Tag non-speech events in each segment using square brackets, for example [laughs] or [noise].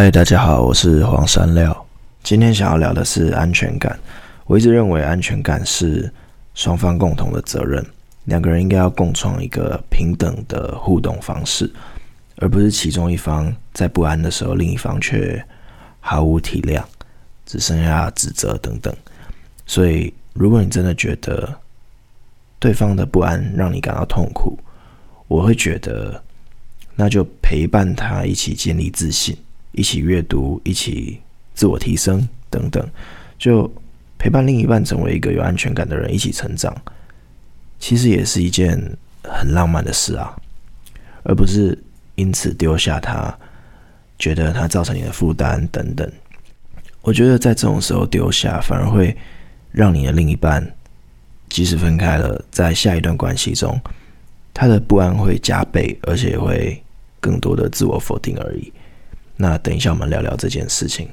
嗨，大家好，我是黄山料。今天想要聊的是安全感。我一直认为安全感是双方共同的责任，两个人应该要共创一个平等的互动方式，而不是其中一方在不安的时候，另一方却毫无体谅，只剩下指责等等。所以，如果你真的觉得对方的不安让你感到痛苦，我会觉得那就陪伴他一起建立自信。一起阅读，一起自我提升等等，就陪伴另一半成为一个有安全感的人，一起成长，其实也是一件很浪漫的事啊，而不是因此丢下他，觉得他造成你的负担等等。我觉得在这种时候丢下，反而会让你的另一半，即使分开了，在下一段关系中，他的不安会加倍，而且会更多的自我否定而已。那等一下，我们聊聊这件事情。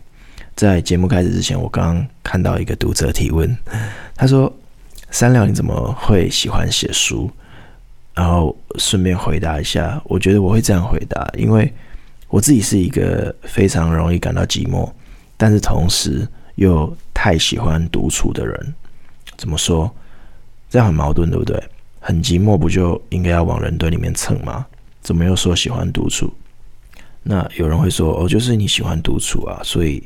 在节目开始之前，我刚刚看到一个读者提问，他说：“三料，你怎么会喜欢写书？”然后顺便回答一下，我觉得我会这样回答，因为我自己是一个非常容易感到寂寞，但是同时又太喜欢独处的人。怎么说？这样很矛盾，对不对？很寂寞，不就应该要往人堆里面蹭吗？怎么又说喜欢独处？那有人会说，哦，就是你喜欢独处啊，所以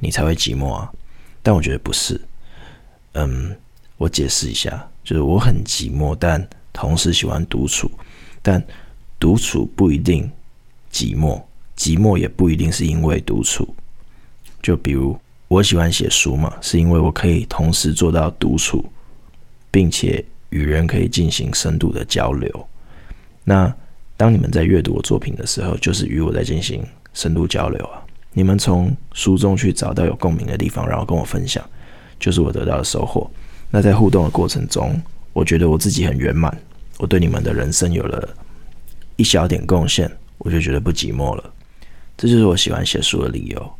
你才会寂寞啊。但我觉得不是。嗯，我解释一下，就是我很寂寞，但同时喜欢独处。但独处不一定寂寞，寂寞也不一定是因为独处。就比如我喜欢写书嘛，是因为我可以同时做到独处，并且与人可以进行深度的交流。那当你们在阅读我作品的时候，就是与我在进行深度交流啊！你们从书中去找到有共鸣的地方，然后跟我分享，就是我得到的收获。那在互动的过程中，我觉得我自己很圆满，我对你们的人生有了一小点贡献，我就觉得不寂寞了。这就是我喜欢写书的理由。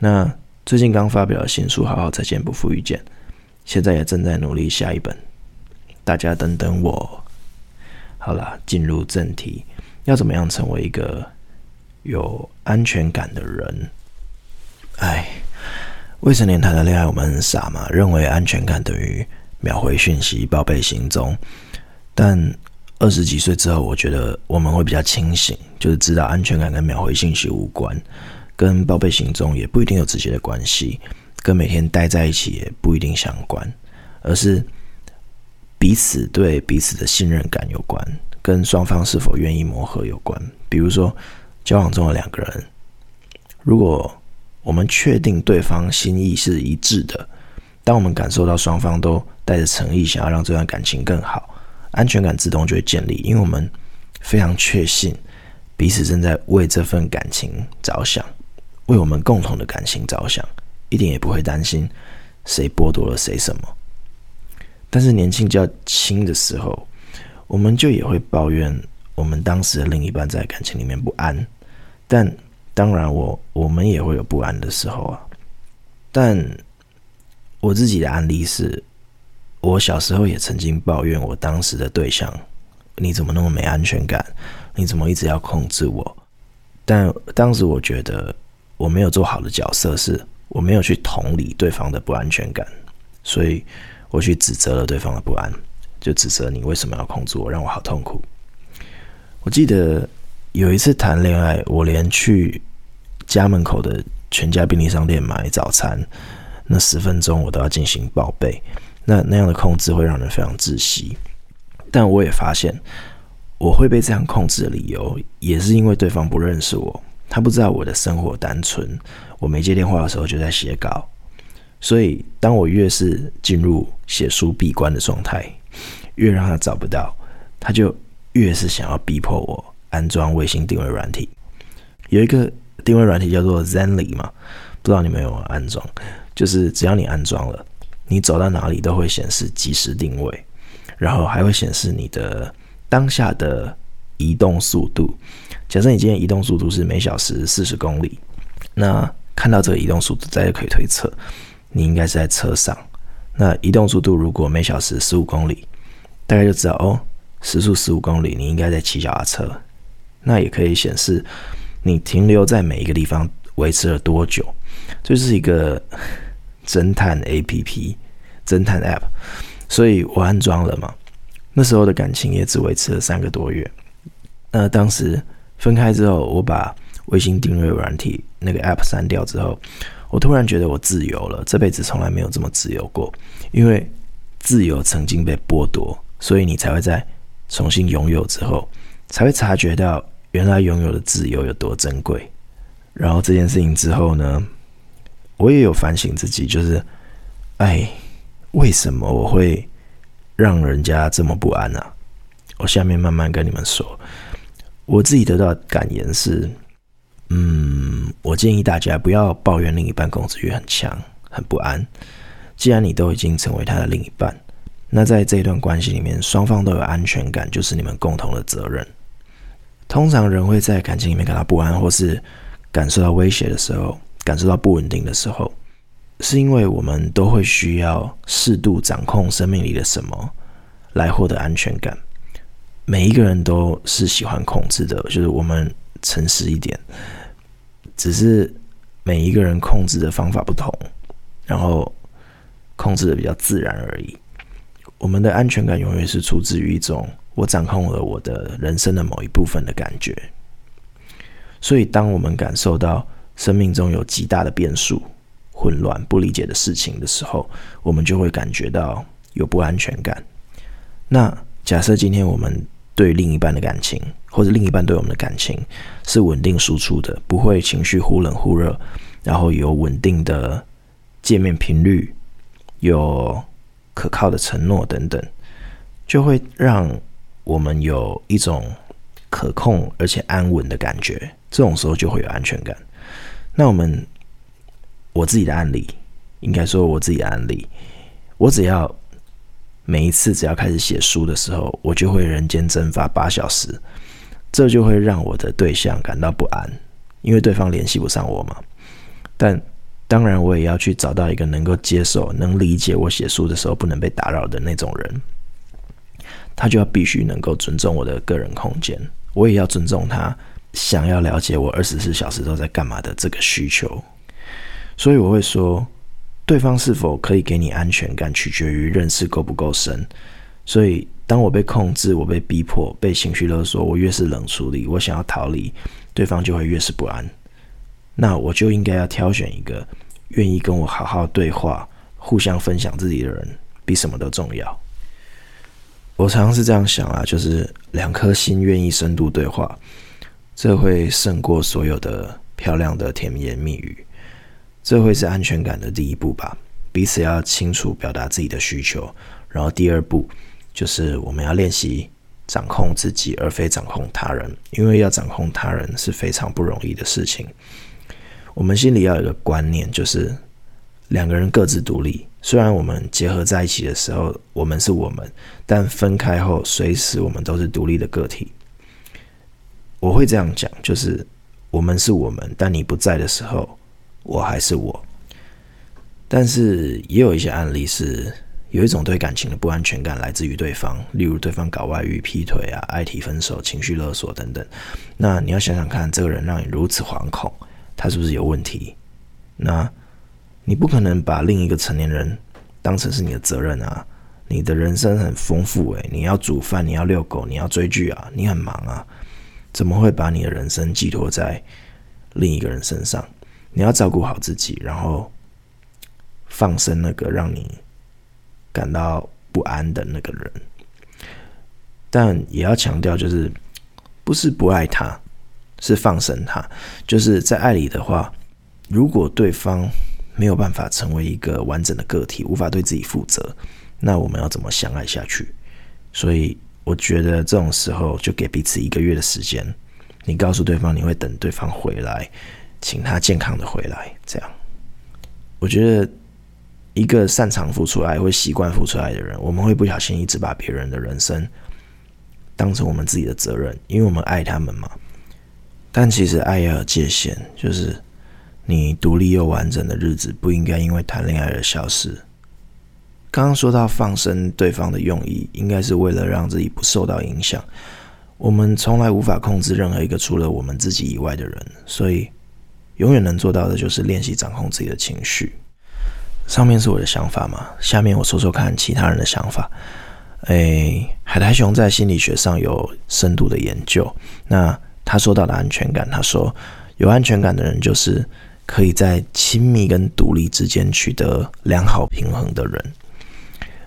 那最近刚发表的新书《好好再见，不负遇见》，现在也正在努力下一本，大家等等我。好了，进入正题。要怎么样成为一个有安全感的人？哎，未成年谈的恋爱，我们很傻嘛，认为安全感等于秒回讯息、报备行踪。但二十几岁之后，我觉得我们会比较清醒，就是知道安全感跟秒回信息无关，跟报备行踪也不一定有直接的关系，跟每天待在一起也不一定相关，而是彼此对彼此的信任感有关。跟双方是否愿意磨合有关。比如说，交往中的两个人，如果我们确定对方心意是一致的，当我们感受到双方都带着诚意，想要让这段感情更好，安全感自动就会建立，因为我们非常确信彼此正在为这份感情着想，为我们共同的感情着想，一点也不会担心谁剥夺了谁什么。但是年纪较轻的时候，我们就也会抱怨我们当时的另一半在感情里面不安，但当然我我们也会有不安的时候啊。但我自己的案例是，我小时候也曾经抱怨我当时的对象，你怎么那么没安全感？你怎么一直要控制我？但当时我觉得我没有做好的角色，是我没有去同理对方的不安全感，所以我去指责了对方的不安。就指责你为什么要控制我，让我好痛苦。我记得有一次谈恋爱，我连去家门口的全家便利商店买早餐，那十分钟我都要进行报备。那那样的控制会让人非常窒息。但我也发现，我会被这样控制的理由，也是因为对方不认识我，他不知道我的生活单纯。我没接电话的时候就在写稿，所以当我越是进入写书闭关的状态。越让他找不到，他就越是想要逼迫我安装卫星定位软体。有一个定位软体叫做 Zenly 嘛，不知道你们有没有安装？就是只要你安装了，你走到哪里都会显示即时定位，然后还会显示你的当下的移动速度。假设你今天移动速度是每小时四十公里，那看到这个移动速度，大家可以推测你应该是在车上。那移动速度如果每小时十五公里，大概就知道哦，时速十五公里，你应该在骑脚踏车。那也可以显示你停留在每一个地方维持了多久？这是一个 [laughs] 侦探 APP，侦探 App，所以我安装了嘛。那时候的感情也只维持了三个多月。那当时分开之后，我把微信订阅软体那个 App 删掉之后，我突然觉得我自由了，这辈子从来没有这么自由过。因为自由曾经被剥夺，所以你才会在重新拥有之后，才会察觉到原来拥有的自由有多珍贵。然后这件事情之后呢，我也有反省自己，就是，哎，为什么我会让人家这么不安呢？啊？我下面慢慢跟你们说。我自己得到感言是，嗯，我建议大家不要抱怨另一半控制欲很强、很不安。既然你都已经成为他的另一半，那在这一段关系里面，双方都有安全感，就是你们共同的责任。通常人会在感情里面感到不安，或是感受到威胁的时候，感受到不稳定的时候，是因为我们都会需要适度掌控生命里的什么，来获得安全感。每一个人都是喜欢控制的，就是我们诚实一点，只是每一个人控制的方法不同，然后控制的比较自然而已。我们的安全感永远是出自于一种我掌控了我的人生的某一部分的感觉。所以，当我们感受到生命中有极大的变数、混乱、不理解的事情的时候，我们就会感觉到有不安全感。那假设今天我们对另一半的感情，或者另一半对我们的感情是稳定输出的，不会情绪忽冷忽热，然后有稳定的见面频率，有可靠的承诺等等，就会让我们有一种可控而且安稳的感觉。这种时候就会有安全感。那我们我自己的案例，应该说我自己的案例，我只要。每一次只要开始写书的时候，我就会人间蒸发八小时，这就会让我的对象感到不安，因为对方联系不上我嘛。但当然，我也要去找到一个能够接受、能理解我写书的时候不能被打扰的那种人，他就要必须能够尊重我的个人空间，我也要尊重他想要了解我二十四小时都在干嘛的这个需求。所以我会说。对方是否可以给你安全感，取决于认识够不够深。所以，当我被控制、我被逼迫、被情绪勒索，我越是冷处理，我想要逃离，对方就会越是不安。那我就应该要挑选一个愿意跟我好好对话、互相分享自己的人，比什么都重要。我常常是这样想啊，就是两颗心愿意深度对话，这会胜过所有的漂亮的甜言蜜语。这会是安全感的第一步吧，彼此要清楚表达自己的需求，然后第二步就是我们要练习掌控自己，而非掌控他人，因为要掌控他人是非常不容易的事情。我们心里要有一个观念，就是两个人各自独立，虽然我们结合在一起的时候，我们是我们，但分开后，随时我们都是独立的个体。我会这样讲，就是我们是我们，但你不在的时候。我还是我，但是也有一些案例是有一种对感情的不安全感来自于对方，例如对方搞外遇、劈腿啊、爱提分手、情绪勒索等等。那你要想想看，这个人让你如此惶恐，他是不是有问题？那你不可能把另一个成年人当成是你的责任啊！你的人生很丰富诶，你要煮饭，你要遛狗，你要追剧啊，你很忙啊，怎么会把你的人生寄托在另一个人身上？你要照顾好自己，然后放生那个让你感到不安的那个人。但也要强调，就是不是不爱他，是放生他。就是在爱里的话，如果对方没有办法成为一个完整的个体，无法对自己负责，那我们要怎么相爱下去？所以我觉得这种时候就给彼此一个月的时间，你告诉对方你会等对方回来。请他健康的回来，这样，我觉得一个擅长付出爱、会习惯付出爱的人，我们会不小心一直把别人的人生当成我们自己的责任，因为我们爱他们嘛。但其实爱要有界限，就是你独立又完整的日子不应该因为谈恋爱而消失。刚刚说到放生对方的用意，应该是为了让自己不受到影响。我们从来无法控制任何一个除了我们自己以外的人，所以。永远能做到的就是练习掌控自己的情绪。上面是我的想法嘛，下面我说说看其他人的想法。诶，海苔熊在心理学上有深度的研究。那他说到的安全感，他说有安全感的人就是可以在亲密跟独立之间取得良好平衡的人。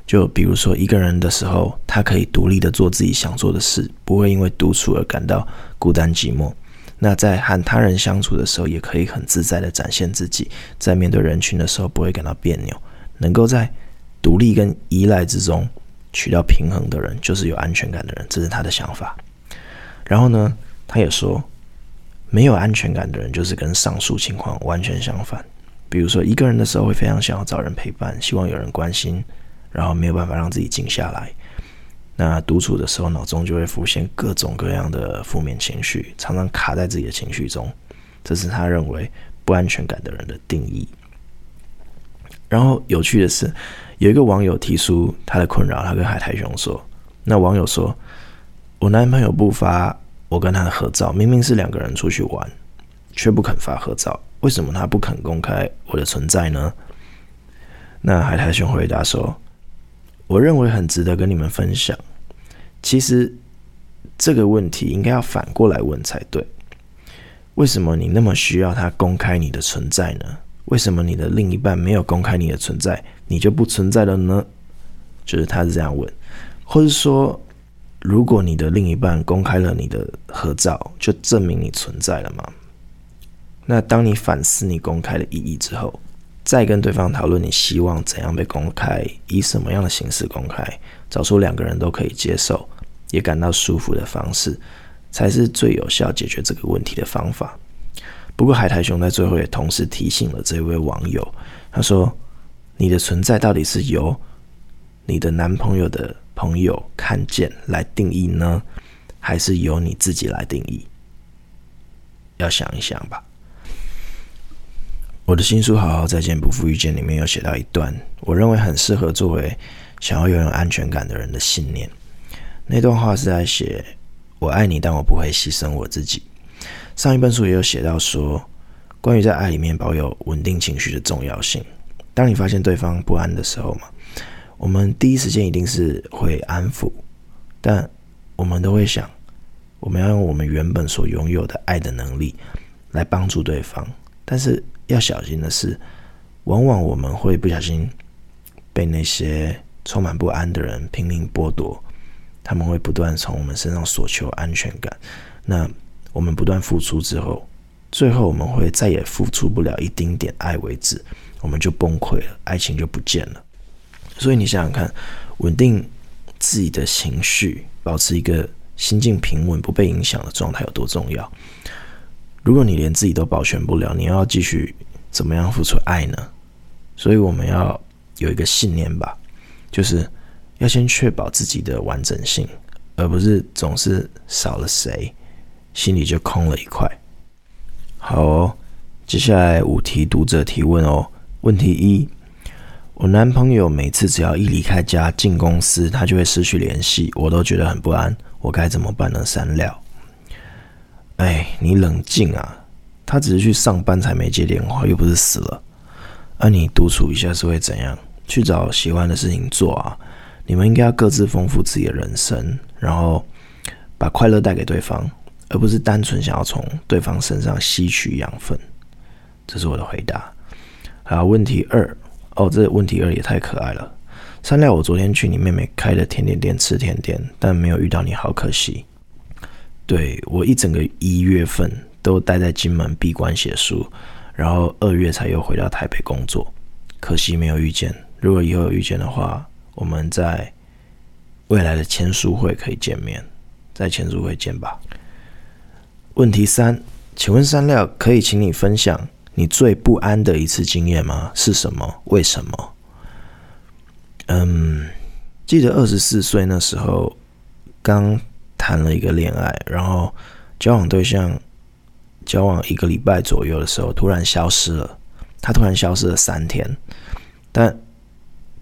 就比如说一个人的时候，他可以独立的做自己想做的事，不会因为独处而感到孤单寂寞。那在和他人相处的时候，也可以很自在的展现自己，在面对人群的时候不会感到别扭。能够在独立跟依赖之中取到平衡的人，就是有安全感的人。这是他的想法。然后呢，他也说，没有安全感的人就是跟上述情况完全相反。比如说一个人的时候，会非常想要找人陪伴，希望有人关心。然后没有办法让自己静下来，那独处的时候，脑中就会浮现各种各样的负面情绪，常常卡在自己的情绪中。这是他认为不安全感的人的定义。然后有趣的是，有一个网友提出他的困扰，他跟海苔熊说：“那网友说，我男朋友不发我跟他的合照，明明是两个人出去玩，却不肯发合照，为什么他不肯公开我的存在呢？”那海苔熊回答说。我认为很值得跟你们分享。其实这个问题应该要反过来问才对。为什么你那么需要他公开你的存在呢？为什么你的另一半没有公开你的存在，你就不存在了呢？就是他是这样问，或者说，如果你的另一半公开了你的合照，就证明你存在了吗？那当你反思你公开的意义之后，再跟对方讨论你希望怎样被公开，以什么样的形式公开，找出两个人都可以接受，也感到舒服的方式，才是最有效解决这个问题的方法。不过海苔熊在最后也同时提醒了这位网友，他说：“你的存在到底是由你的男朋友的朋友看见来定义呢，还是由你自己来定义？要想一想吧。”我的新书《好好再见，不负遇见》里面有写到一段，我认为很适合作为想要拥有安全感的人的信念。那段话是在写：“我爱你，但我不会牺牲我自己。”上一本书也有写到说，关于在爱里面保有稳定情绪的重要性。当你发现对方不安的时候嘛，我们第一时间一定是会安抚，但我们都会想，我们要用我们原本所拥有的爱的能力来帮助对方，但是。要小心的是，往往我们会不小心被那些充满不安的人拼命剥夺，他们会不断从我们身上索求安全感。那我们不断付出之后，最后我们会再也付出不了一丁点爱为止，我们就崩溃了，爱情就不见了。所以你想想看，稳定自己的情绪，保持一个心境平稳、不被影响的状态有多重要？如果你连自己都保全不了，你要继续怎么样付出爱呢？所以我们要有一个信念吧，就是要先确保自己的完整性，而不是总是少了谁，心里就空了一块。好哦，接下来五题读者提问哦。问题一：我男朋友每次只要一离开家进公司，他就会失去联系，我都觉得很不安，我该怎么办呢？删了。哎，你冷静啊！他只是去上班才没接电话，又不是死了。那、你独处一下是会怎样？去找喜欢的事情做啊！你们应该要各自丰富自己的人生，然后把快乐带给对方，而不是单纯想要从对方身上吸取养分。这是我的回答。好，问题二。哦，这问题二也太可爱了。三料，我昨天去你妹妹开的甜点店吃甜点，但没有遇到你，好可惜。对，我一整个一月份都待在金门闭关写书，然后二月才又回到台北工作，可惜没有遇见。如果以后有遇见的话，我们在未来的签书会可以见面，在签书会见吧。问题三，请问山料可以请你分享你最不安的一次经验吗？是什么？为什么？嗯，记得二十四岁那时候刚。谈了一个恋爱，然后交往对象交往一个礼拜左右的时候，突然消失了。他突然消失了三天，但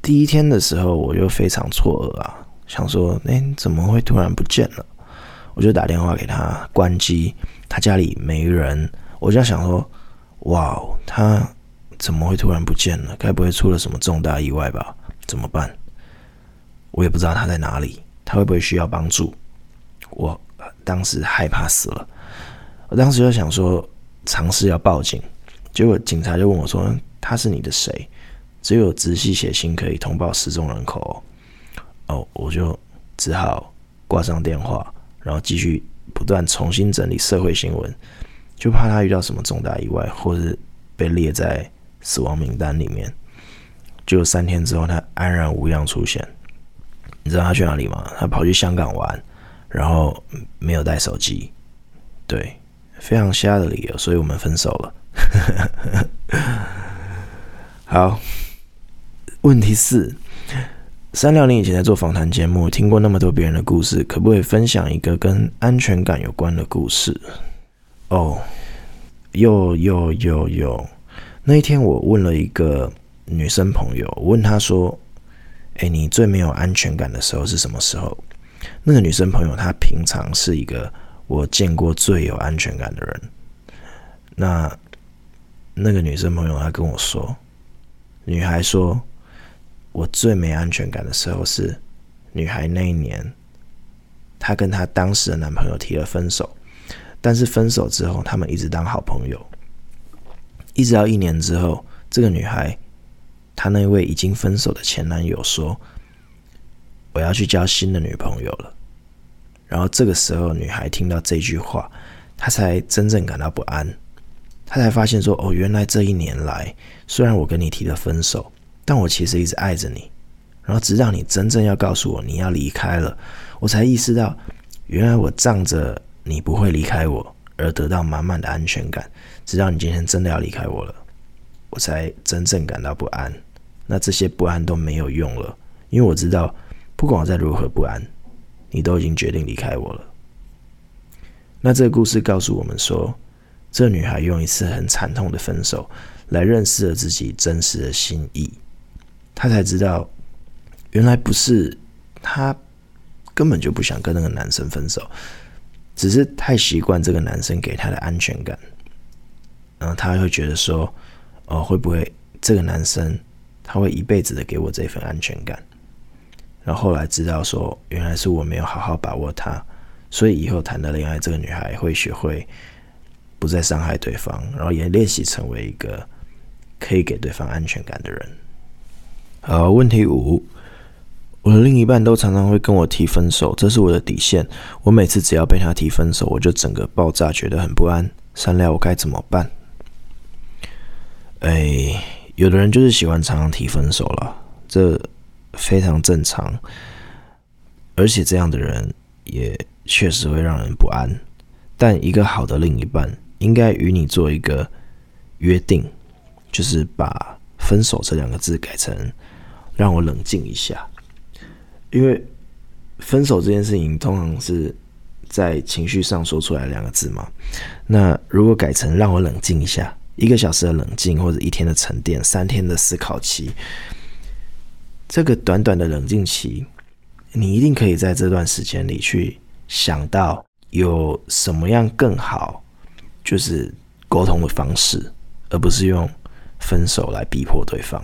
第一天的时候，我就非常错愕啊，想说，哎，怎么会突然不见了？我就打电话给他，关机，他家里没人，我就想说，哇，他怎么会突然不见了？该不会出了什么重大意外吧？怎么办？我也不知道他在哪里，他会不会需要帮助？我当时害怕死了，我当时就想说，尝试要报警，结果警察就问我说：“他是你的谁？”只有直系血亲可以通报失踪人口哦。哦，我就只好挂上电话，然后继续不断重新整理社会新闻，就怕他遇到什么重大意外，或是被列在死亡名单里面。就三天之后，他安然无恙出现。你知道他去哪里吗？他跑去香港玩，然后没有带手机，对，非常瞎的理由，所以我们分手了。[laughs] 好，问题四，三六零以前在做访谈节目，听过那么多别人的故事，可不可以分享一个跟安全感有关的故事？哦，有有有有，那一天我问了一个女生朋友，问她说。哎，你最没有安全感的时候是什么时候？那个女生朋友她平常是一个我见过最有安全感的人。那那个女生朋友她跟我说，女孩说，我最没安全感的时候是女孩那一年，她跟她当时的男朋友提了分手，但是分手之后他们一直当好朋友，一直到一年之后，这个女孩。她那位已经分手的前男友说：“我要去交新的女朋友了。”然后这个时候，女孩听到这句话，她才真正感到不安。她才发现说：“哦，原来这一年来，虽然我跟你提了分手，但我其实一直爱着你。然后直到你真正要告诉我你要离开了，我才意识到，原来我仗着你不会离开我而得到满满的安全感。直到你今天真的要离开我了，我才真正感到不安。”那这些不安都没有用了，因为我知道，不管我再如何不安，你都已经决定离开我了。那这个故事告诉我们说，这女孩用一次很惨痛的分手来认识了自己真实的心意。她才知道，原来不是她根本就不想跟那个男生分手，只是太习惯这个男生给她的安全感。然后她会觉得说，哦，会不会这个男生？他会一辈子的给我这份安全感，然后后来知道说，原来是我没有好好把握他，所以以后谈的恋爱，这个女孩会学会不再伤害对方，然后也练习成为一个可以给对方安全感的人。好，问题五，我的另一半都常常会跟我提分手，这是我的底线。我每次只要被他提分手，我就整个爆炸，觉得很不安。善良，我该怎么办？哎。有的人就是喜欢常常提分手了，这非常正常，而且这样的人也确实会让人不安。但一个好的另一半应该与你做一个约定，就是把“分手”这两个字改成“让我冷静一下”，因为分手这件事情通常是在情绪上说出来两个字嘛。那如果改成“让我冷静一下”。一个小时的冷静，或者一天的沉淀，三天的思考期，这个短短的冷静期，你一定可以在这段时间里去想到有什么样更好，就是沟通的方式，而不是用分手来逼迫对方。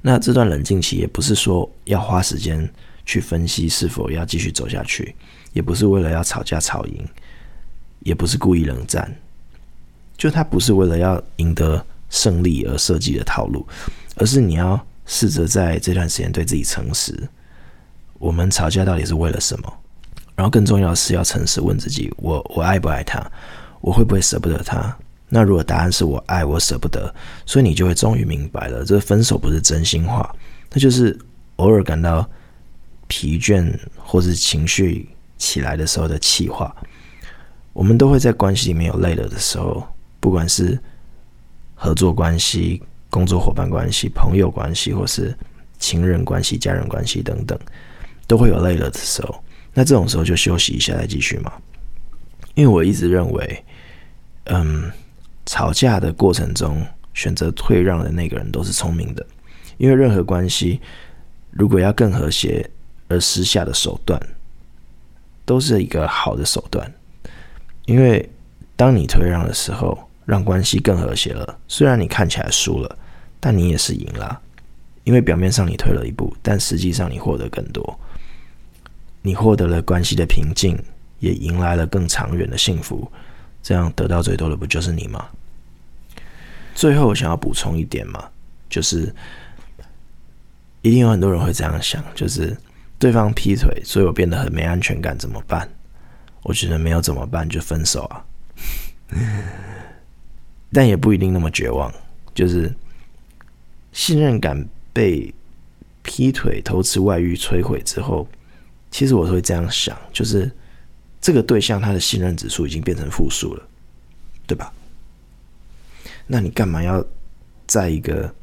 那这段冷静期也不是说要花时间去分析是否要继续走下去，也不是为了要吵架吵赢，也不是故意冷战。就他不是为了要赢得胜利而设计的套路，而是你要试着在这段时间对自己诚实。我们吵架到底是为了什么？然后更重要的是要诚实问自己：我我爱不爱他？我会不会舍不得他？那如果答案是我爱，我舍不得，所以你就会终于明白了，这分手不是真心话，那就是偶尔感到疲倦或是情绪起来的时候的气话。我们都会在关系里面有累了的时候。不管是合作关系、工作伙伴关系、朋友关系，或是情人关系、家人关系等等，都会有累了的时候。那这种时候就休息一下再继续嘛。因为我一直认为，嗯，吵架的过程中选择退让的那个人都是聪明的。因为任何关系如果要更和谐而私下的手段，都是一个好的手段。因为当你退让的时候，让关系更和谐了。虽然你看起来输了，但你也是赢了，因为表面上你退了一步，但实际上你获得更多。你获得了关系的平静，也迎来了更长远的幸福。这样得到最多的不就是你吗？最后我想要补充一点嘛，就是一定有很多人会这样想，就是对方劈腿，所以我变得很没安全感，怎么办？我觉得没有怎么办，就分手啊。[laughs] 但也不一定那么绝望，就是信任感被劈腿、偷吃、外遇摧毁之后，其实我会这样想，就是这个对象他的信任指数已经变成负数了，对吧？那你干嘛要在一个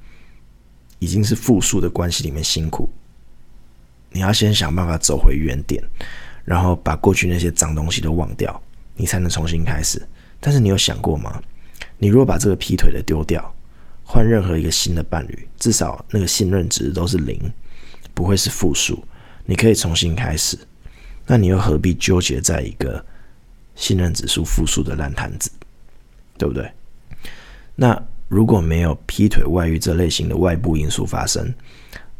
已经是负数的关系里面辛苦？你要先想办法走回原点，然后把过去那些脏东西都忘掉，你才能重新开始。但是你有想过吗？你如果把这个劈腿的丢掉，换任何一个新的伴侣，至少那个信任值都是零，不会是负数，你可以重新开始。那你又何必纠结在一个信任指数负数的烂摊子，对不对？那如果没有劈腿、外遇这类型的外部因素发生，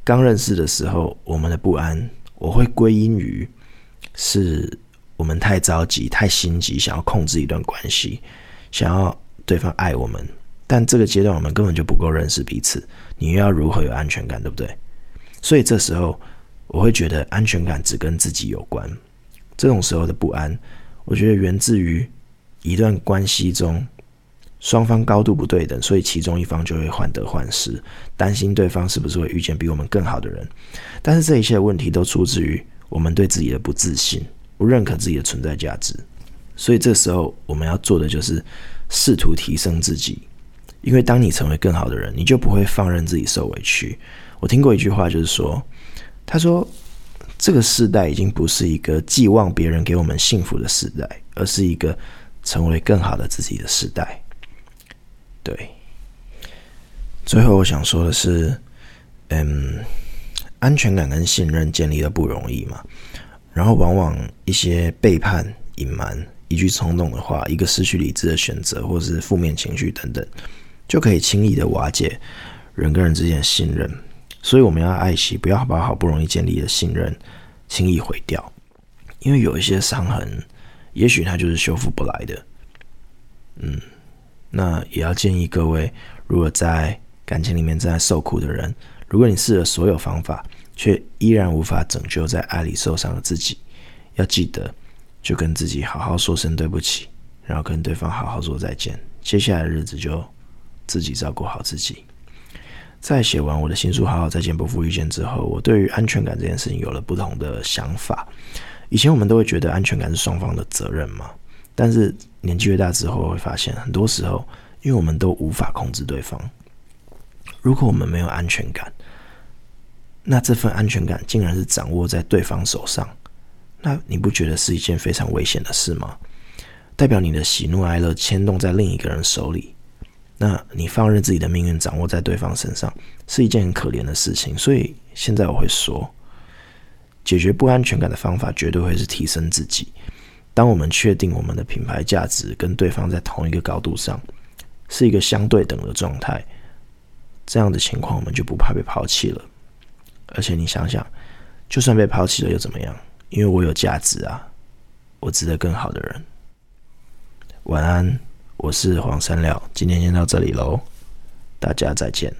刚认识的时候，我们的不安，我会归因于是我们太着急、太心急，想要控制一段关系，想要对方爱我们。但这个阶段我们根本就不够认识彼此，你又要如何有安全感，对不对？所以这时候我会觉得安全感只跟自己有关。这种时候的不安，我觉得源自于一段关系中。双方高度不对等，所以其中一方就会患得患失，担心对方是不是会遇见比我们更好的人。但是这一切问题都出自于我们对自己的不自信，不认可自己的存在价值。所以这时候我们要做的就是试图提升自己，因为当你成为更好的人，你就不会放任自己受委屈。我听过一句话，就是说，他说这个时代已经不是一个寄望别人给我们幸福的时代，而是一个成为更好的自己的时代。对，最后我想说的是，嗯，安全感跟信任建立的不容易嘛，然后往往一些背叛、隐瞒、一句冲动的话、一个失去理智的选择，或是负面情绪等等，就可以轻易的瓦解人跟人之间的信任。所以我们要爱惜，不要把好不容易建立的信任轻易毁掉，因为有一些伤痕，也许它就是修复不来的。嗯。那也要建议各位，如果在感情里面正在受苦的人，如果你试了所有方法，却依然无法拯救在爱里受伤的自己，要记得就跟自己好好说声对不起，然后跟对方好好说再见。接下来的日子就自己照顾好自己。在写完我的新书《好好再见，不负遇见》之后，我对于安全感这件事情有了不同的想法。以前我们都会觉得安全感是双方的责任嘛。但是年纪越大之后，会发现很多时候，因为我们都无法控制对方。如果我们没有安全感，那这份安全感竟然是掌握在对方手上，那你不觉得是一件非常危险的事吗？代表你的喜怒哀乐牵动在另一个人手里，那你放任自己的命运掌握在对方身上，是一件很可怜的事情。所以现在我会说，解决不安全感的方法绝对会是提升自己。当我们确定我们的品牌价值跟对方在同一个高度上，是一个相对等的状态，这样的情况我们就不怕被抛弃了。而且你想想，就算被抛弃了又怎么样？因为我有价值啊，我值得更好的人。晚安，我是黄山料，今天先到这里喽，大家再见。